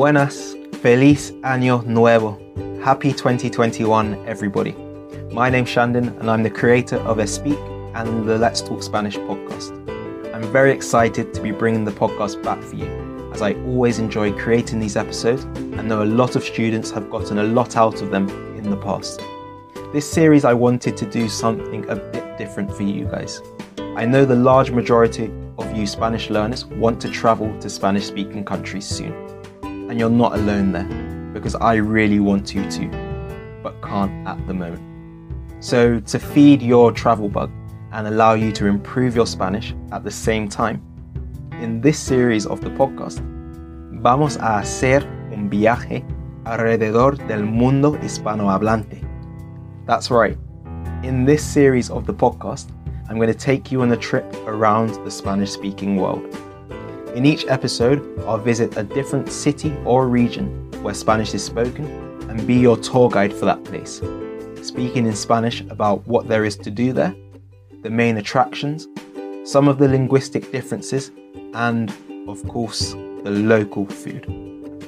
Buenas, feliz año nuevo. Happy 2021, everybody. My name's Shandon, and I'm the creator of Espeak and the Let's Talk Spanish podcast. I'm very excited to be bringing the podcast back for you, as I always enjoy creating these episodes and know a lot of students have gotten a lot out of them in the past. This series, I wanted to do something a bit different for you guys. I know the large majority of you Spanish learners want to travel to Spanish speaking countries soon. And you're not alone there, because I really want you to, but can't at the moment. So, to feed your travel bug and allow you to improve your Spanish at the same time, in this series of the podcast, vamos a hacer un viaje alrededor del mundo hispanohablante. That's right. In this series of the podcast, I'm going to take you on a trip around the Spanish speaking world. In each episode, I'll visit a different city or region where Spanish is spoken and be your tour guide for that place, speaking in Spanish about what there is to do there, the main attractions, some of the linguistic differences, and, of course, the local food,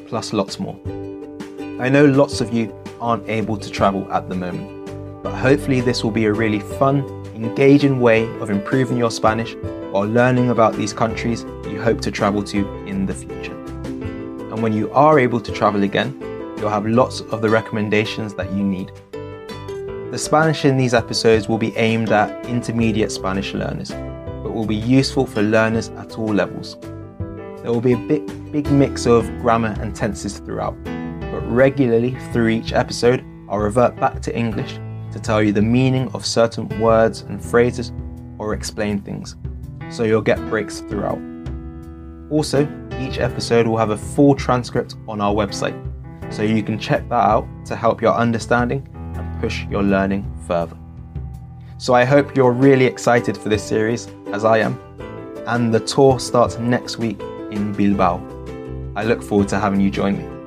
plus lots more. I know lots of you aren't able to travel at the moment but hopefully, this will be a really fun, engaging way of improving your Spanish while learning about these countries you hope to travel to in the future. And when you are able to travel again, you'll have lots of the recommendations that you need. The Spanish in these episodes will be aimed at intermediate Spanish learners, but will be useful for learners at all levels. There will be a big, big mix of grammar and tenses throughout, but regularly through each episode, I'll revert back to English to tell you the meaning of certain words and phrases or explain things, so you'll get breaks throughout. Also, each episode will have a full transcript on our website, so you can check that out to help your understanding and push your learning further. So I hope you're really excited for this series, as I am, and the tour starts next week in Bilbao. I look forward to having you join me.